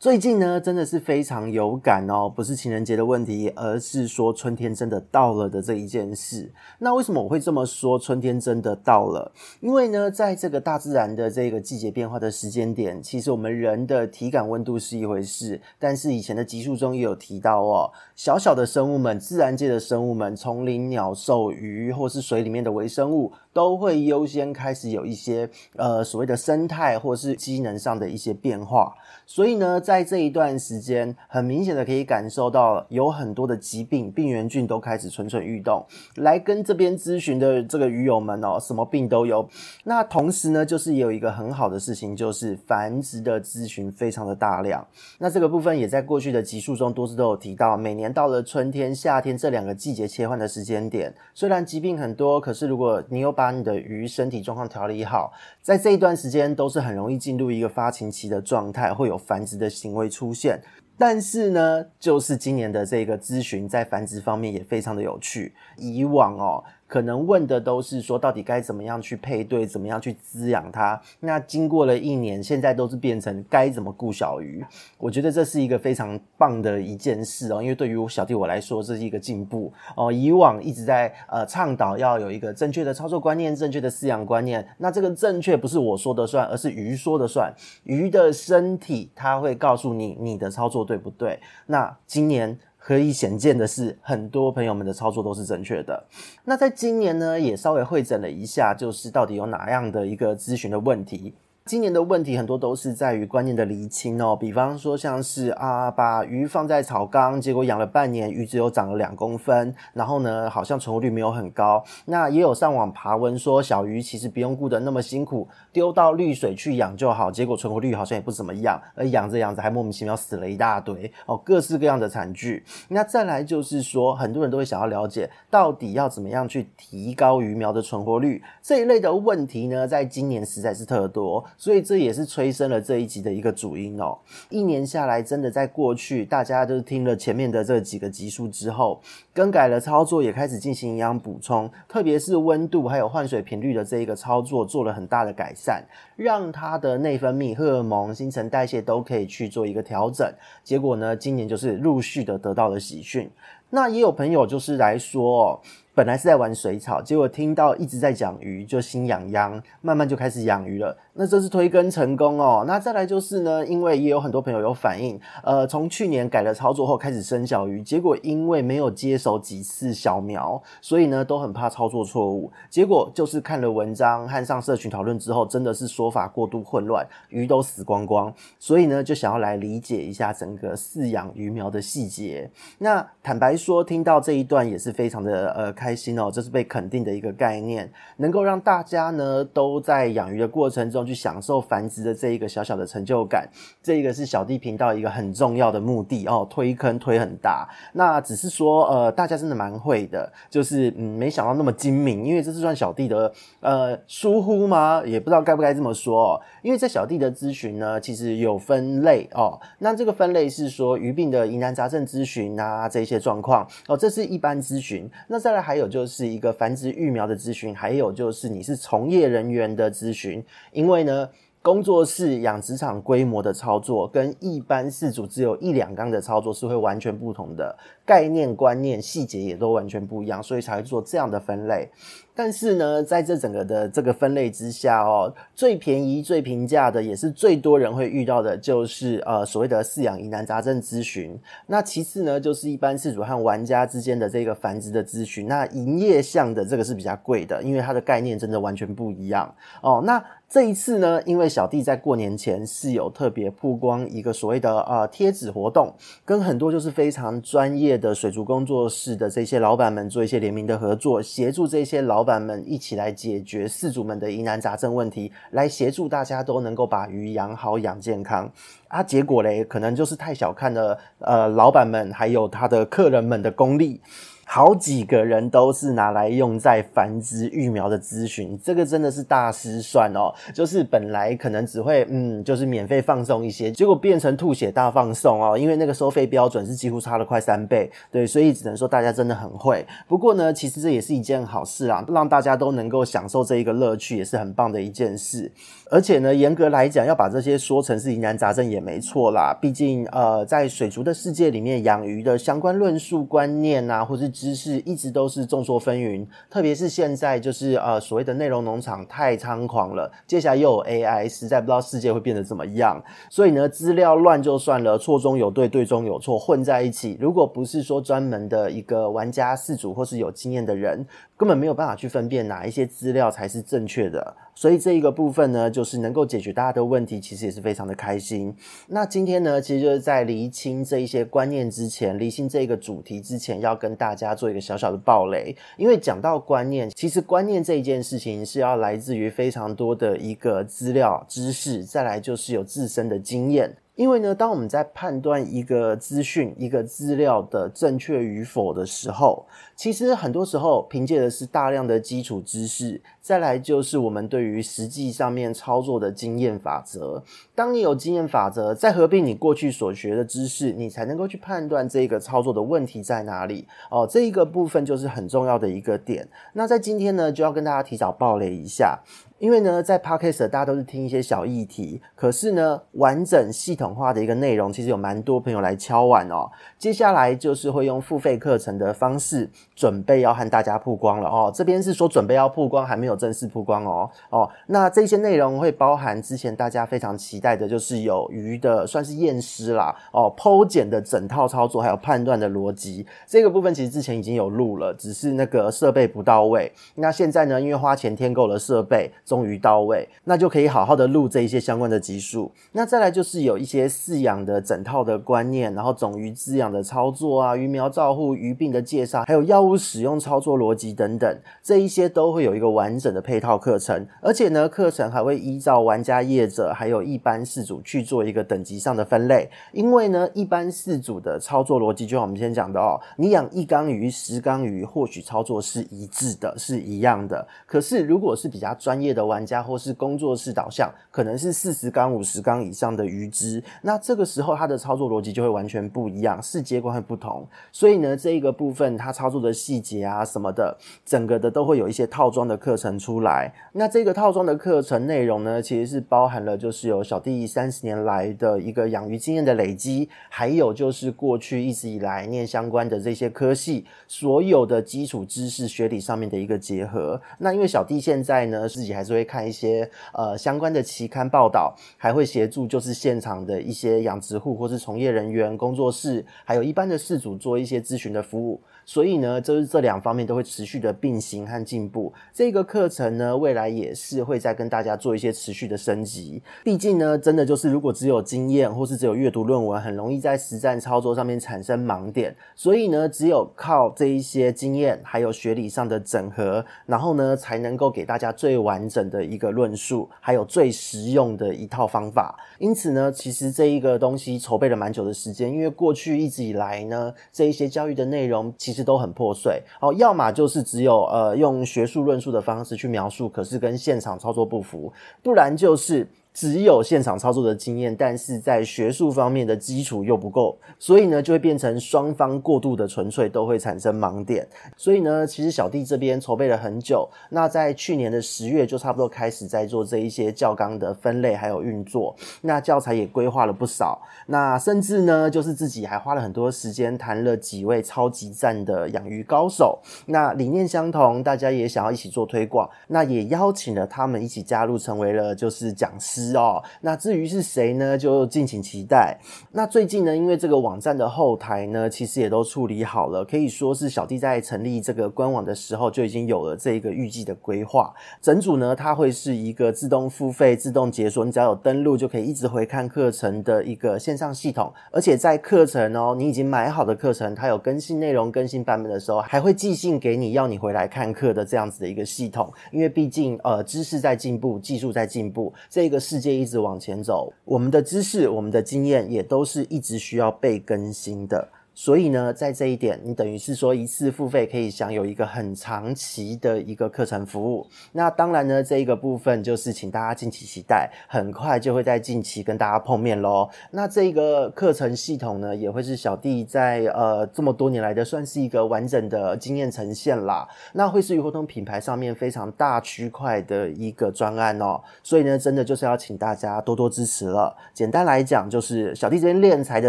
最近呢，真的是非常有感哦，不是情人节的问题，而是说春天真的到了的这一件事。那为什么我会这么说？春天真的到了，因为呢，在这个大自然的这个季节变化的时间点，其实我们人的体感温度是一回事，但是以前的集数中也有提到哦，小小的生物们，自然界的生物们，丛林鸟兽鱼，或是水里面的微生物，都会优先开始有一些呃所谓的生态或是机能上的一些变化，所以呢。在这一段时间，很明显的可以感受到有很多的疾病、病原菌都开始蠢蠢欲动，来跟这边咨询的这个鱼友们哦，什么病都有。那同时呢，就是也有一个很好的事情，就是繁殖的咨询非常的大量。那这个部分也在过去的集数中多次都有提到，每年到了春天、夏天这两个季节切换的时间点，虽然疾病很多，可是如果你有把你的鱼身体状况调理好，在这一段时间都是很容易进入一个发情期的状态，会有繁殖的。行为出现，但是呢，就是今年的这个咨询在繁殖方面也非常的有趣。以往哦。可能问的都是说，到底该怎么样去配对，怎么样去滋养它？那经过了一年，现在都是变成该怎么顾小鱼？我觉得这是一个非常棒的一件事哦，因为对于我小弟我来说，这是一个进步哦。以往一直在呃倡导要有一个正确的操作观念，正确的饲养观念。那这个正确不是我说的算，而是鱼说的算。鱼的身体它会告诉你你的操作对不对？那今年。可以显见的是，很多朋友们的操作都是正确的。那在今年呢，也稍微会诊了一下，就是到底有哪样的一个咨询的问题。今年的问题很多都是在于观念的厘清哦，比方说像是啊，把鱼放在草缸，结果养了半年，鱼只有长了两公分，然后呢，好像存活率没有很高。那也有上网爬文说，小鱼其实不用顾得那么辛苦，丢到绿水去养就好，结果存活率好像也不怎么样，而养着养着还莫名其妙死了一大堆哦，各式各样的惨剧。那再来就是说，很多人都会想要了解，到底要怎么样去提高鱼苗的存活率这一类的问题呢？在今年实在是特多。所以这也是催生了这一集的一个主因哦。一年下来，真的在过去，大家都听了前面的这几个集数之后，更改了操作，也开始进行营养补充，特别是温度还有换水频率的这一个操作，做了很大的改善，让它的内分泌、荷尔蒙、新陈代谢都可以去做一个调整。结果呢，今年就是陆续的得到了喜讯。那也有朋友就是来说哦。本来是在玩水草，结果听到一直在讲鱼，就心痒痒，慢慢就开始养鱼了。那这是推更成功哦。那再来就是呢，因为也有很多朋友有反映，呃，从去年改了操作后开始生小鱼，结果因为没有接手几次小苗，所以呢都很怕操作错误。结果就是看了文章和上社群讨论之后，真的是说法过度混乱，鱼都死光光。所以呢就想要来理解一下整个饲养鱼苗的细节。那坦白说，听到这一段也是非常的呃开。开心哦，这是被肯定的一个概念，能够让大家呢都在养鱼的过程中去享受繁殖的这一个小小的成就感，这一个是小弟频道一个很重要的目的哦。推坑推很大，那只是说呃，大家真的蛮会的，就是嗯，没想到那么精明，因为这是算小弟的呃疏忽吗？也不知道该不该这么说哦。因为在小弟的咨询呢，其实有分类哦。那这个分类是说鱼病的疑难杂症咨询啊，这些状况哦，这是一般咨询。那再来还。有就是一个繁殖育苗的咨询，还有就是你是从业人员的咨询，因为呢，工作室养殖场规模的操作跟一般饲主只有一两缸的操作是会完全不同的，概念、观念、细节也都完全不一样，所以才会做这样的分类。但是呢，在这整个的这个分类之下哦，最便宜、最平价的，也是最多人会遇到的，就是呃所谓的饲养疑难杂症咨询。那其次呢，就是一般饲主和玩家之间的这个繁殖的咨询。那营业项的这个是比较贵的，因为它的概念真的完全不一样哦。那这一次呢，因为小弟在过年前是有特别曝光一个所谓的呃贴纸活动，跟很多就是非常专业的水族工作室的这些老板们做一些联名的合作，协助这些老。板们一起来解决事主们的疑难杂症问题，来协助大家都能够把鱼养好、养健康啊！结果嘞，可能就是太小看了呃，老板们还有他的客人们的功力。好几个人都是拿来用在繁殖育苗的咨询，这个真的是大失算哦。就是本来可能只会嗯，就是免费放送一些，结果变成吐血大放送哦。因为那个收费标准是几乎差了快三倍，对，所以只能说大家真的很会。不过呢，其实这也是一件好事啊，让大家都能够享受这一个乐趣，也是很棒的一件事。而且呢，严格来讲，要把这些说成是疑难杂症也没错啦。毕竟呃，在水族的世界里面，养鱼的相关论述观念啊，或是知识一直都是众说纷纭，特别是现在就是呃所谓的内容农场太猖狂了，接下来又有 AI，实在不知道世界会变得怎么样。所以呢，资料乱就算了，错中有对，对中有错，混在一起，如果不是说专门的一个玩家事主或是有经验的人，根本没有办法去分辨哪一些资料才是正确的。所以这一个部分呢，就是能够解决大家的问题，其实也是非常的开心。那今天呢，其实就是在厘清这一些观念之前，厘清这个主题之前，要跟大家做一个小小的暴雷。因为讲到观念，其实观念这一件事情是要来自于非常多的一个资料知识，再来就是有自身的经验。因为呢，当我们在判断一个资讯、一个资料的正确与否的时候，其实很多时候凭借的是大量的基础知识，再来就是我们对于实际上面操作的经验法则。当你有经验法则，再合并你过去所学的知识，你才能够去判断这个操作的问题在哪里。哦，这一个部分就是很重要的一个点。那在今天呢，就要跟大家提早爆雷一下。因为呢，在 Podcast 大家都是听一些小议题，可是呢，完整系统化的一个内容，其实有蛮多朋友来敲碗哦。接下来就是会用付费课程的方式，准备要和大家曝光了哦。这边是说准备要曝光，还没有正式曝光哦。哦，那这些内容会包含之前大家非常期待的，就是有鱼的算是验尸啦，哦，剖检的整套操作，还有判断的逻辑。这个部分其实之前已经有录了，只是那个设备不到位。那现在呢，因为花钱添购了设备。终于到位，那就可以好好的录这一些相关的集数。那再来就是有一些饲养的整套的观念，然后种鱼滋养的操作啊，鱼苗照护、鱼病的介绍，还有药物使用操作逻辑等等，这一些都会有一个完整的配套课程。而且呢，课程还会依照玩家、业者还有一般饲主去做一个等级上的分类。因为呢，一般饲主的操作逻辑，就像我们先讲的哦，你养一缸鱼、十缸鱼，或许操作是一致的，是一样的。可是如果是比较专业的，的玩家或是工作室导向，可能是四十缸、五十缸以上的鱼只，那这个时候它的操作逻辑就会完全不一样，世界观会不同。所以呢，这一个部分它操作的细节啊什么的，整个的都会有一些套装的课程出来。那这个套装的课程内容呢，其实是包含了就是有小弟三十年来的一个养鱼经验的累积，还有就是过去一直以来念相关的这些科系所有的基础知识学理上面的一个结合。那因为小弟现在呢自己还。就会看一些呃相关的期刊报道，还会协助就是现场的一些养殖户或是从业人员、工作室，还有一般的事主做一些咨询的服务。所以呢，就是这两方面都会持续的并行和进步。这个课程呢，未来也是会再跟大家做一些持续的升级。毕竟呢，真的就是如果只有经验或是只有阅读论文，很容易在实战操作上面产生盲点。所以呢，只有靠这一些经验还有学理上的整合，然后呢，才能够给大家最完整的一个论述，还有最实用的一套方法。因此呢，其实这一个东西筹备了蛮久的时间，因为过去一直以来呢，这一些教育的内容其实。这都很破碎哦，要么就是只有呃用学术论述的方式去描述，可是跟现场操作不符，不然就是。只有现场操作的经验，但是在学术方面的基础又不够，所以呢，就会变成双方过度的纯粹，都会产生盲点。所以呢，其实小弟这边筹备了很久，那在去年的十月就差不多开始在做这一些教纲的分类还有运作，那教材也规划了不少，那甚至呢，就是自己还花了很多时间谈了几位超级赞的养鱼高手，那理念相同，大家也想要一起做推广，那也邀请了他们一起加入，成为了就是讲师。哦，那至于是谁呢？就敬请期待。那最近呢，因为这个网站的后台呢，其实也都处理好了，可以说是小弟在成立这个官网的时候就已经有了这一个预计的规划。整组呢，它会是一个自动付费、自动解锁，你只要有登录就可以一直回看课程的一个线上系统。而且在课程哦，你已经买好的课程，它有更新内容、更新版本的时候，还会寄信给你，要你回来看课的这样子的一个系统。因为毕竟呃，知识在进步，技术在进步，这个。世界一直往前走，我们的知识、我们的经验也都是一直需要被更新的。所以呢，在这一点，你等于是说一次付费可以享有一个很长期的一个课程服务。那当然呢，这一个部分就是请大家敬请期待，很快就会在近期跟大家碰面喽。那这一个课程系统呢，也会是小弟在呃这么多年来的算是一个完整的经验呈现啦。那会是鱼活动品牌上面非常大区块的一个专案哦。所以呢，真的就是要请大家多多支持了。简单来讲，就是小弟这边练财的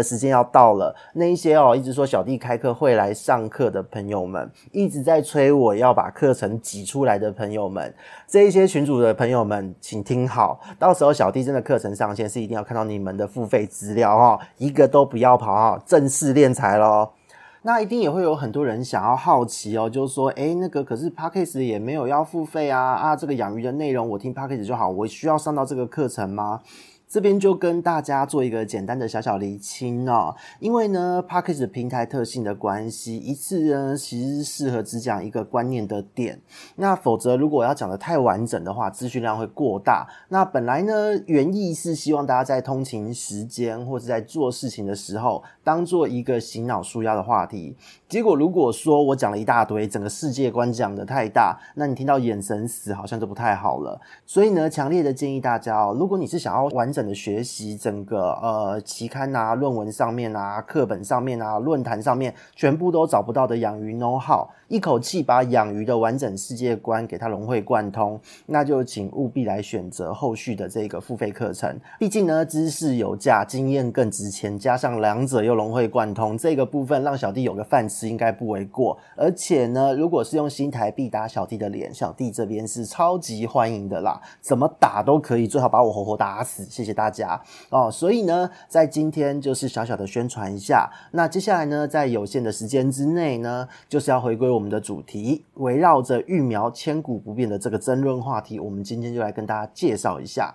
时间要到了，那一些哦。一直说小弟开课会来上课的朋友们，一直在催我要把课程挤出来的朋友们，这一些群组的朋友们，请听好，到时候小弟真的课程上线是一定要看到你们的付费资料哦，一个都不要跑哦，正式练财喽。那一定也会有很多人想要好奇哦，就是说，诶，那个可是 Podcast 也没有要付费啊啊，这个养鱼的内容我听 Podcast 就好，我需要上到这个课程吗？这边就跟大家做一个简单的小小厘清哦，因为呢，Podcast 平台特性的关系，一次呢其实适合只讲一个观念的点，那否则如果要讲的太完整的话，资讯量会过大。那本来呢，原意是希望大家在通勤时间或者在做事情的时候，当做一个醒脑舒压的话题。结果如果说我讲了一大堆，整个世界观讲的太大，那你听到眼神死，好像就不太好了。所以呢，强烈的建议大家哦，如果你是想要完整的学习整个呃期刊啊、论文上面啊、课本上面啊、论坛上面全部都找不到的养鱼 know how，一口气把养鱼的完整世界观给它融会贯通，那就请务必来选择后续的这个付费课程。毕竟呢，知识有价，经验更值钱，加上两者又融会贯通，这个部分让小弟有个饭吃应该不为过。而且呢，如果是用新台币打小弟的脸，小弟这边是超级欢迎的啦，怎么打都可以，最好把我活活打死，谢谢。大家哦，所以呢，在今天就是小小的宣传一下。那接下来呢，在有限的时间之内呢，就是要回归我们的主题，围绕着育苗千古不变的这个争论话题，我们今天就来跟大家介绍一下。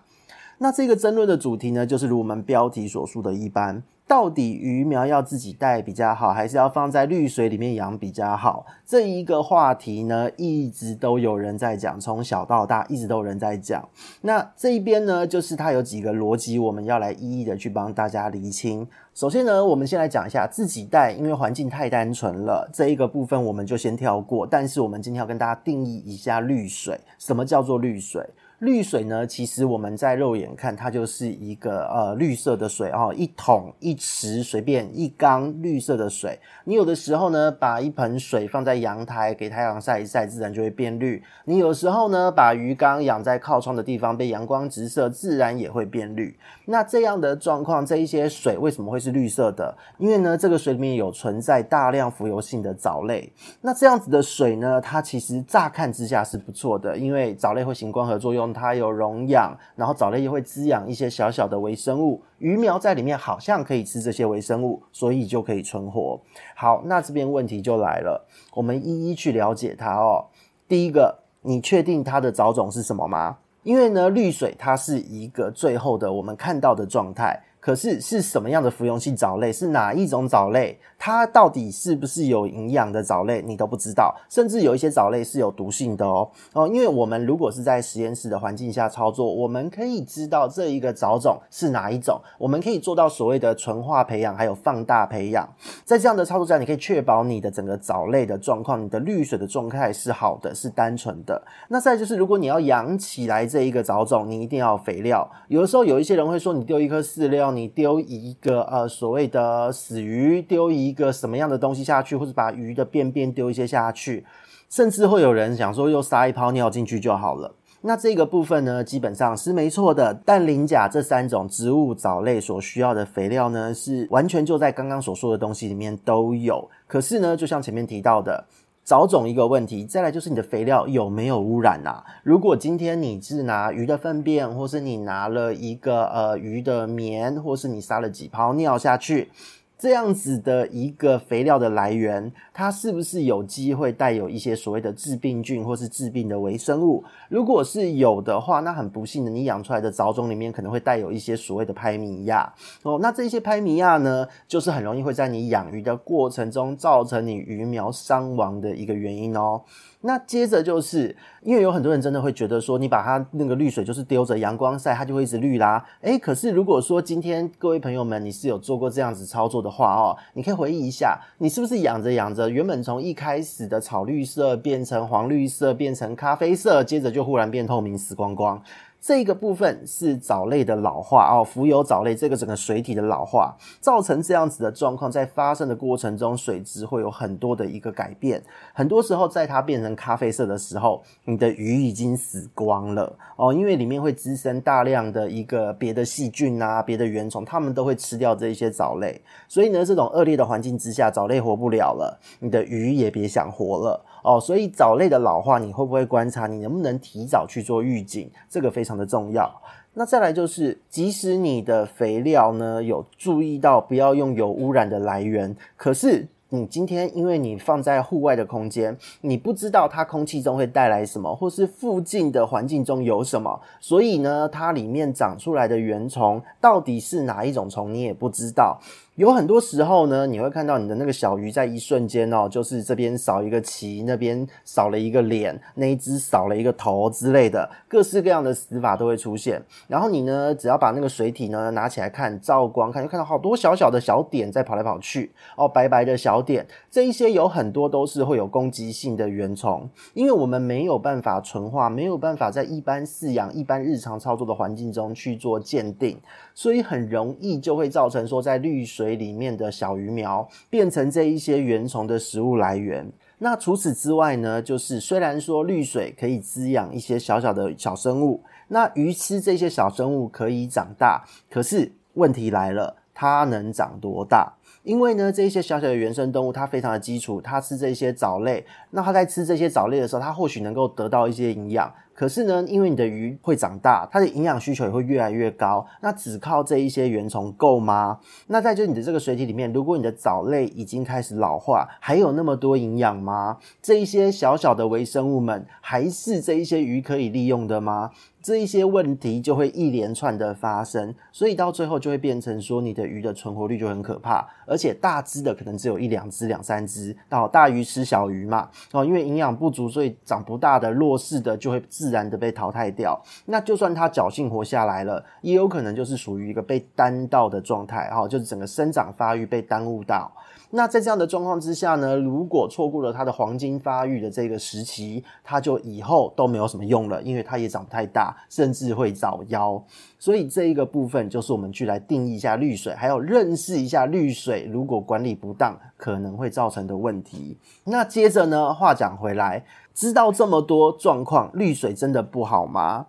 那这个争论的主题呢，就是如我们标题所述的一般。到底鱼苗要自己带比较好，还是要放在滤水里面养比较好？这一个话题呢，一直都有人在讲，从小到大一直都有人在讲。那这一边呢，就是它有几个逻辑，我们要来一一的去帮大家厘清。首先呢，我们先来讲一下自己带，因为环境太单纯了，这一个部分我们就先跳过。但是我们今天要跟大家定义一下滤水，什么叫做滤水？绿水呢，其实我们在肉眼看，它就是一个呃绿色的水哦，一桶一池随便一缸绿色的水。你有的时候呢，把一盆水放在阳台给太阳晒一晒，自然就会变绿。你有时候呢，把鱼缸养在靠窗的地方，被阳光直射，自然也会变绿。那这样的状况，这一些水为什么会是绿色的？因为呢，这个水里面有存在大量浮游性的藻类。那这样子的水呢，它其实乍看之下是不错的，因为藻类会行光合作用。它有溶氧，然后藻类又会滋养一些小小的微生物，鱼苗在里面好像可以吃这些微生物，所以就可以存活。好，那这边问题就来了，我们一一去了解它哦。第一个，你确定它的藻种是什么吗？因为呢，绿水它是一个最后的我们看到的状态。可是是什么样的浮游性藻类？是哪一种藻类？它到底是不是有营养的藻类？你都不知道。甚至有一些藻类是有毒性的哦哦。因为我们如果是在实验室的环境下操作，我们可以知道这一个藻种是哪一种。我们可以做到所谓的纯化培养，还有放大培养。在这样的操作下，你可以确保你的整个藻类的状况，你的滤水的状态是好的，是单纯的。那再就是，如果你要养起来这一个藻种，你一定要肥料。有的时候有一些人会说，你丢一颗饲料。你丢一个呃所谓的死鱼，丢一个什么样的东西下去，或者把鱼的便便丢一些下去，甚至会有人想说又撒一泡尿进去就好了。那这个部分呢，基本上是没错的。氮、磷、钾这三种植物藻类所需要的肥料呢，是完全就在刚刚所说的东西里面都有。可是呢，就像前面提到的。藻种一个问题，再来就是你的肥料有没有污染啊？如果今天你是拿鱼的粪便，或是你拿了一个呃鱼的棉，或是你撒了几泡尿下去。这样子的一个肥料的来源，它是不是有机会带有一些所谓的致病菌或是致病的微生物？如果是有的话，那很不幸的，你养出来的藻种里面可能会带有一些所谓的拍米亚哦。那这些拍米亚呢，就是很容易会在你养鱼的过程中造成你鱼苗伤亡的一个原因哦。那接着就是，因为有很多人真的会觉得说，你把它那个绿水就是丢着阳光晒，它就会一直绿啦。诶，可是如果说今天各位朋友们，你是有做过这样子操作的话哦，你可以回忆一下，你是不是养着养着，原本从一开始的草绿色变成黄绿色，变成咖啡色，接着就忽然变透明死光光。这个部分是藻类的老化哦，浮游藻类这个整个水体的老化，造成这样子的状况，在发生的过程中，水质会有很多的一个改变。很多时候，在它变成咖啡色的时候，你的鱼已经死光了哦，因为里面会滋生大量的一个别的细菌啊，别的原虫，它们都会吃掉这一些藻类。所以呢，这种恶劣的环境之下，藻类活不了了，你的鱼也别想活了。哦，所以藻类的老化，你会不会观察？你能不能提早去做预警？这个非常的重要。那再来就是，即使你的肥料呢，有注意到不要用有污染的来源，可是你今天因为你放在户外的空间，你不知道它空气中会带来什么，或是附近的环境中有什么，所以呢，它里面长出来的原虫到底是哪一种虫，你也不知道。有很多时候呢，你会看到你的那个小鱼在一瞬间哦，就是这边少一个鳍，那边少了一个脸，那一只少了一个头之类的，各式各样的死法都会出现。然后你呢，只要把那个水体呢拿起来看，照光看，就看到好多小小的小点在跑来跑去哦，白白的小点，这一些有很多都是会有攻击性的原虫，因为我们没有办法纯化，没有办法在一般饲养、一般日常操作的环境中去做鉴定，所以很容易就会造成说在绿水。里面的小鱼苗变成这一些原虫的食物来源。那除此之外呢，就是虽然说绿水可以滋养一些小小的小生物，那鱼吃这些小生物可以长大，可是问题来了，它能长多大？因为呢，这些小小的原生动物它非常的基础，它吃这些藻类，那它在吃这些藻类的时候，它或许能够得到一些营养。可是呢，因为你的鱼会长大，它的营养需求也会越来越高。那只靠这一些原虫够吗？那在就你的这个水体里面，如果你的藻类已经开始老化，还有那么多营养吗？这一些小小的微生物们，还是这一些鱼可以利用的吗？这一些问题就会一连串的发生，所以到最后就会变成说，你的鱼的存活率就很可怕，而且大只的可能只有一两只、两三只，哦，大鱼吃小鱼嘛，哦，因为营养不足，所以长不大的、弱势的就会自自然的被淘汰掉。那就算它侥幸活下来了，也有可能就是属于一个被耽到的状态，哈，就是整个生长发育被耽误到。那在这样的状况之下呢，如果错过了它的黄金发育的这个时期，它就以后都没有什么用了，因为它也长不太大，甚至会早夭。所以这一个部分就是我们去来定义一下绿水，还有认识一下绿水如果管理不当可能会造成的问题。那接着呢，话讲回来，知道这么多状况，绿水真的不好吗？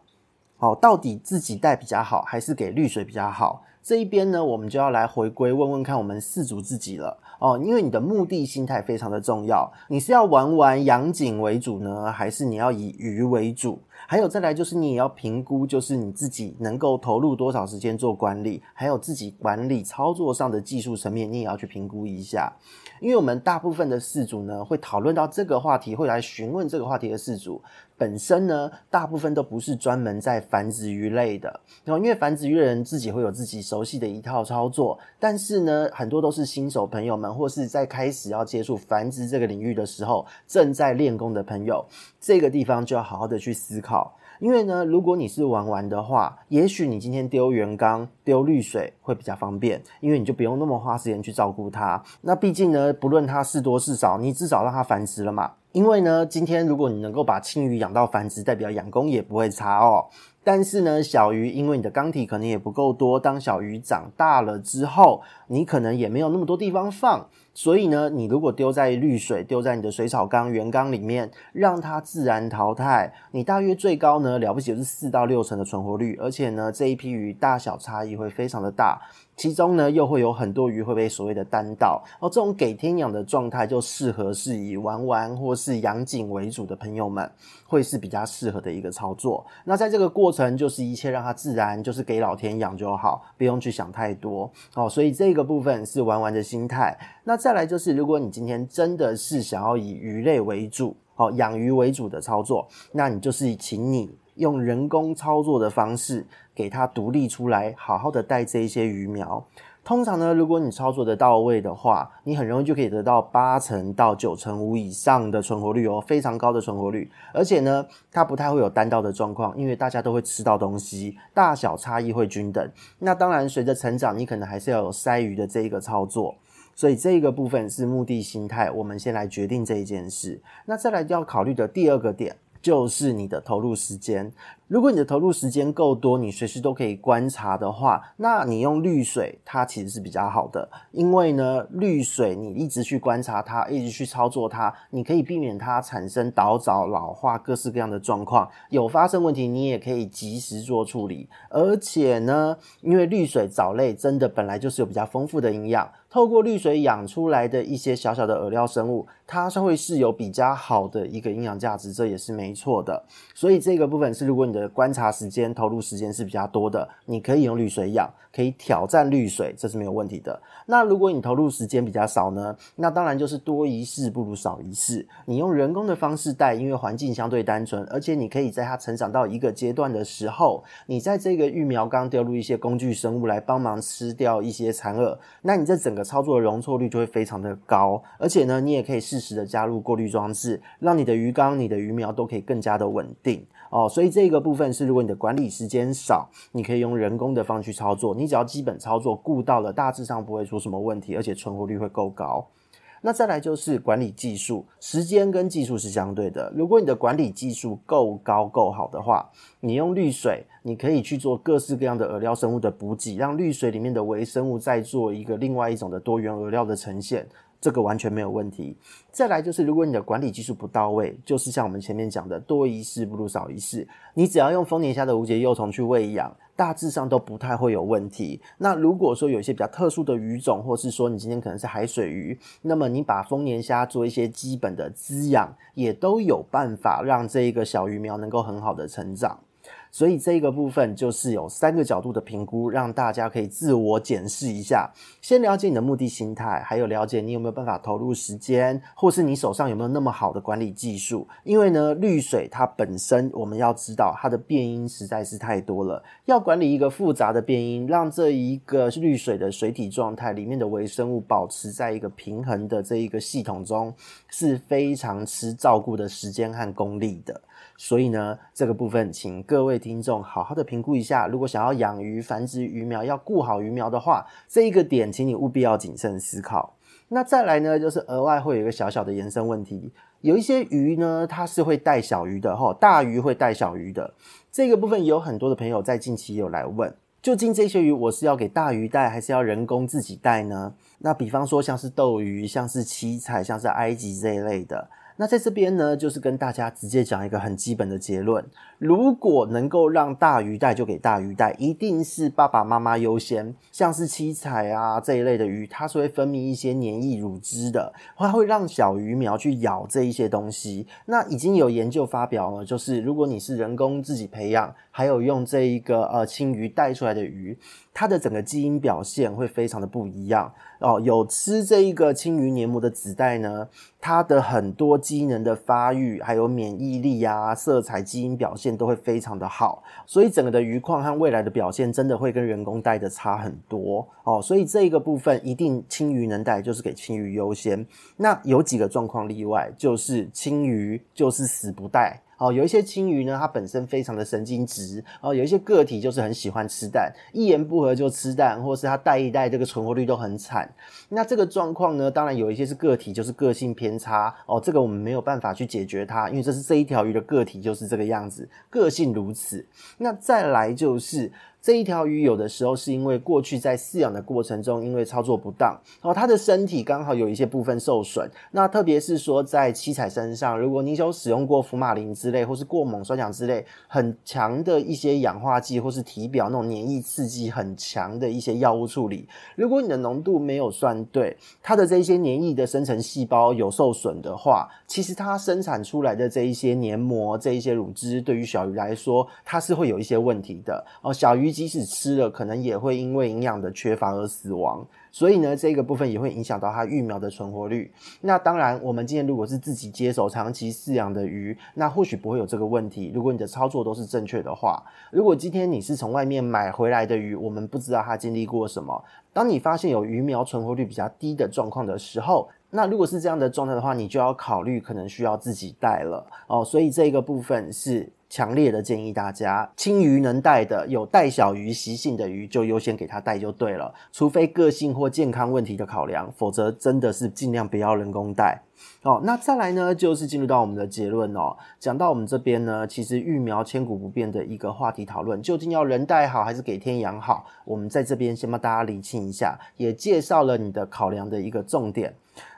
好，到底自己带比较好，还是给绿水比较好？这一边呢，我们就要来回归问问看我们四组自己了。哦，因为你的目的心态非常的重要，你是要玩玩养景为主呢，还是你要以鱼为主？还有再来就是你也要评估，就是你自己能够投入多少时间做管理，还有自己管理操作上的技术层面，你也要去评估一下。因为我们大部分的饲主呢，会讨论到这个话题，会来询问这个话题的饲主。本身呢，大部分都不是专门在繁殖鱼类的，然后因为繁殖鱼的人自己会有自己熟悉的一套操作，但是呢，很多都是新手朋友们，或是在开始要接触繁殖这个领域的时候，正在练功的朋友，这个地方就要好好的去思考。因为呢，如果你是玩玩的话，也许你今天丢原缸、丢滤水会比较方便，因为你就不用那么花时间去照顾它。那毕竟呢，不论它是多是少，你至少让它繁殖了嘛。因为呢，今天如果你能够把青鱼养到繁殖，代表养功也不会差哦。但是呢，小鱼因为你的缸体可能也不够多，当小鱼长大了之后，你可能也没有那么多地方放，所以呢，你如果丢在滤水，丢在你的水草缸、原缸里面，让它自然淘汰，你大约最高呢，了不起就是四到六成的存活率，而且呢，这一批鱼大小差异会非常的大。其中呢，又会有很多鱼会被所谓的单到，哦，这种给天养的状态就适合是以玩玩或是养景为主的朋友们，会是比较适合的一个操作。那在这个过程，就是一切让它自然，就是给老天养就好，不用去想太多哦。所以这个部分是玩玩的心态。那再来就是，如果你今天真的是想要以鱼类为主，哦，养鱼为主的操作，那你就是请你。用人工操作的方式给它独立出来，好好的带这一些鱼苗。通常呢，如果你操作的到位的话，你很容易就可以得到八成到九成五以上的存活率哦，非常高的存活率。而且呢，它不太会有单刀的状况，因为大家都会吃到东西，大小差异会均等。那当然，随着成长，你可能还是要有筛鱼的这一个操作。所以这个部分是目的心态，我们先来决定这一件事。那再来要考虑的第二个点，就是你的投入时间。如果你的投入时间够多，你随时都可以观察的话，那你用滤水它其实是比较好的，因为呢，滤水你一直去观察它，一直去操作它，你可以避免它产生倒藻、老化各式各样的状况。有发生问题，你也可以及时做处理。而且呢，因为滤水藻类真的本来就是有比较丰富的营养，透过滤水养出来的一些小小的饵料生物，它是会是有比较好的一个营养价值，这也是没错的。所以这个部分是如果你的观察时间、投入时间是比较多的，你可以用滤水养，可以挑战滤水，这是没有问题的。那如果你投入时间比较少呢？那当然就是多一事不如少一事。你用人工的方式带，因为环境相对单纯，而且你可以在它成长到一个阶段的时候，你在这个育苗缸丢入一些工具生物来帮忙吃掉一些残饵，那你这整个操作的容错率就会非常的高。而且呢，你也可以适时的加入过滤装置，让你的鱼缸、你的鱼苗都可以更加的稳定。哦，所以这个部分是，如果你的管理时间少，你可以用人工的方式去操作。你只要基本操作顾到了，大致上不会出什么问题，而且存活率会够高。那再来就是管理技术，时间跟技术是相对的。如果你的管理技术够高够好的话，你用滤水，你可以去做各式各样的饵料生物的补给，让滤水里面的微生物再做一个另外一种的多元饵料的呈现。这个完全没有问题。再来就是，如果你的管理技术不到位，就是像我们前面讲的，多一事不如少一事。你只要用丰年虾的无节幼虫去喂养，大致上都不太会有问题。那如果说有一些比较特殊的鱼种，或是说你今天可能是海水鱼，那么你把丰年虾做一些基本的滋养，也都有办法让这一个小鱼苗能够很好的成长。所以这个部分就是有三个角度的评估，让大家可以自我检视一下。先了解你的目的心态，还有了解你有没有办法投入时间，或是你手上有没有那么好的管理技术。因为呢，绿水它本身我们要知道它的变因实在是太多了，要管理一个复杂的变因，让这一个绿水的水体状态里面的微生物保持在一个平衡的这一个系统中，是非常吃照顾的时间和功力的。所以呢，这个部分请各位听众好好的评估一下。如果想要养鱼、繁殖鱼苗，要顾好鱼苗的话，这一个点，请你务必要谨慎思考。那再来呢，就是额外会有一个小小的延伸问题，有一些鱼呢，它是会带小鱼的，吼，大鱼会带小鱼的。这个部分有很多的朋友在近期有来问，究竟这些鱼我是要给大鱼带，还是要人工自己带呢？那比方说像是斗鱼、像是七彩、像是埃及这一类的。那在这边呢，就是跟大家直接讲一个很基本的结论。如果能够让大鱼带，就给大鱼带，一定是爸爸妈妈优先。像是七彩啊这一类的鱼，它是会分泌一些黏液乳汁的，它会让小鱼苗去咬这一些东西。那已经有研究发表了，就是如果你是人工自己培养，还有用这一个呃青鱼带出来的鱼，它的整个基因表现会非常的不一样哦。有吃这一个青鱼黏膜的子代呢，它的很多机能的发育，还有免疫力啊、色彩、基因表现都会非常的好，所以整个的鱼况和未来的表现真的会跟人工带的差很多哦。所以这一个部分一定青鱼能带，就是给青鱼优先。那有几个状况例外，就是青鱼就是死不带。哦，有一些青鱼呢，它本身非常的神经质哦，有一些个体就是很喜欢吃蛋，一言不合就吃蛋，或是它带一带这个存活率都很惨。那这个状况呢，当然有一些是个体，就是个性偏差哦，这个我们没有办法去解决它，因为这是这一条鱼的个体就是这个样子，个性如此。那再来就是。这一条鱼有的时候是因为过去在饲养的过程中，因为操作不当，然后它的身体刚好有一些部分受损。那特别是说在七彩身上，如果你有使用过福马林之类，或是过锰酸饗之类很强的一些氧化剂，或是体表那种黏液刺激很强的一些药物处理，如果你的浓度没有算对，它的这些黏液的生成细胞有受损的话，其实它生产出来的这一些黏膜、这一些乳汁，对于小鱼来说，它是会有一些问题的哦。小鱼。即使吃了，可能也会因为营养的缺乏而死亡。所以呢，这个部分也会影响到它育苗的存活率。那当然，我们今天如果是自己接手长期饲养的鱼，那或许不会有这个问题。如果你的操作都是正确的话，如果今天你是从外面买回来的鱼，我们不知道它经历过什么。当你发现有鱼苗存活率比较低的状况的时候，那如果是这样的状态的话，你就要考虑可能需要自己带了哦。所以这个部分是。强烈的建议大家，轻鱼能带的、有带小鱼习性的鱼，就优先给它带就对了。除非个性或健康问题的考量，否则真的是尽量不要人工带。哦，那再来呢，就是进入到我们的结论哦。讲到我们这边呢，其实育苗千古不变的一个话题讨论，究竟要人带好还是给天养好？我们在这边先帮大家理清一下，也介绍了你的考量的一个重点。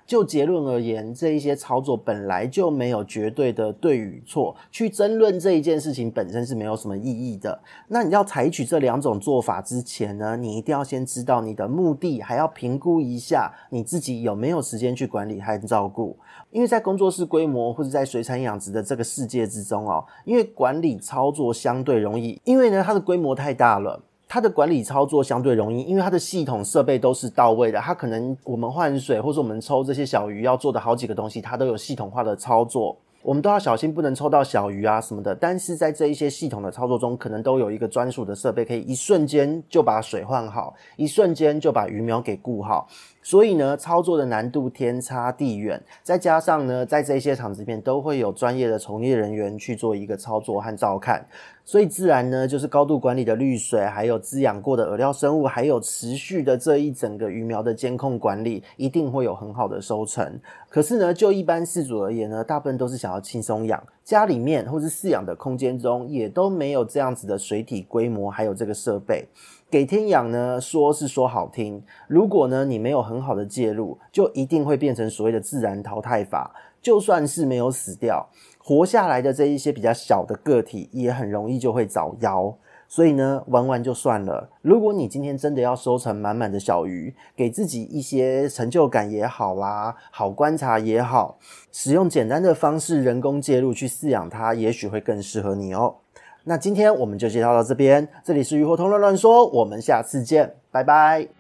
就结论而言，这一些操作本来就没有绝对的对与错，去争论这一件事情本身是没有什么意义的。那你要采取这两种做法之前呢，你一定要先知道你的目的，还要评估一下你自己有没有时间去管理和照顾。因为在工作室规模或者在水产养殖的这个世界之中哦，因为管理操作相对容易，因为呢它的规模太大了。它的管理操作相对容易，因为它的系统设备都是到位的。它可能我们换水，或者我们抽这些小鱼要做的好几个东西，它都有系统化的操作。我们都要小心，不能抽到小鱼啊什么的。但是在这一些系统的操作中，可能都有一个专属的设备，可以一瞬间就把水换好，一瞬间就把鱼苗给顾好。所以呢，操作的难度天差地远。再加上呢，在这些场子里面都会有专业的从业人员去做一个操作和照看，所以自然呢，就是高度管理的滤水，还有滋养过的饵料生物，还有持续的这一整个鱼苗的监控管理，一定会有很好的收成。可是呢，就一般饲主而言呢，大部分都是想要轻松养，家里面或是饲养的空间中也都没有这样子的水体规模，还有这个设备。给天养呢，说是说好听，如果呢你没有很好的介入，就一定会变成所谓的自然淘汰法。就算是没有死掉，活下来的这一些比较小的个体，也很容易就会早夭。所以呢，玩玩就算了。如果你今天真的要收成满满的小鱼，给自己一些成就感也好啦，好观察也好，使用简单的方式人工介入去饲养它，也许会更适合你哦。那今天我们就介绍到这边，这里是鱼活通乱乱说，我们下次见，拜拜。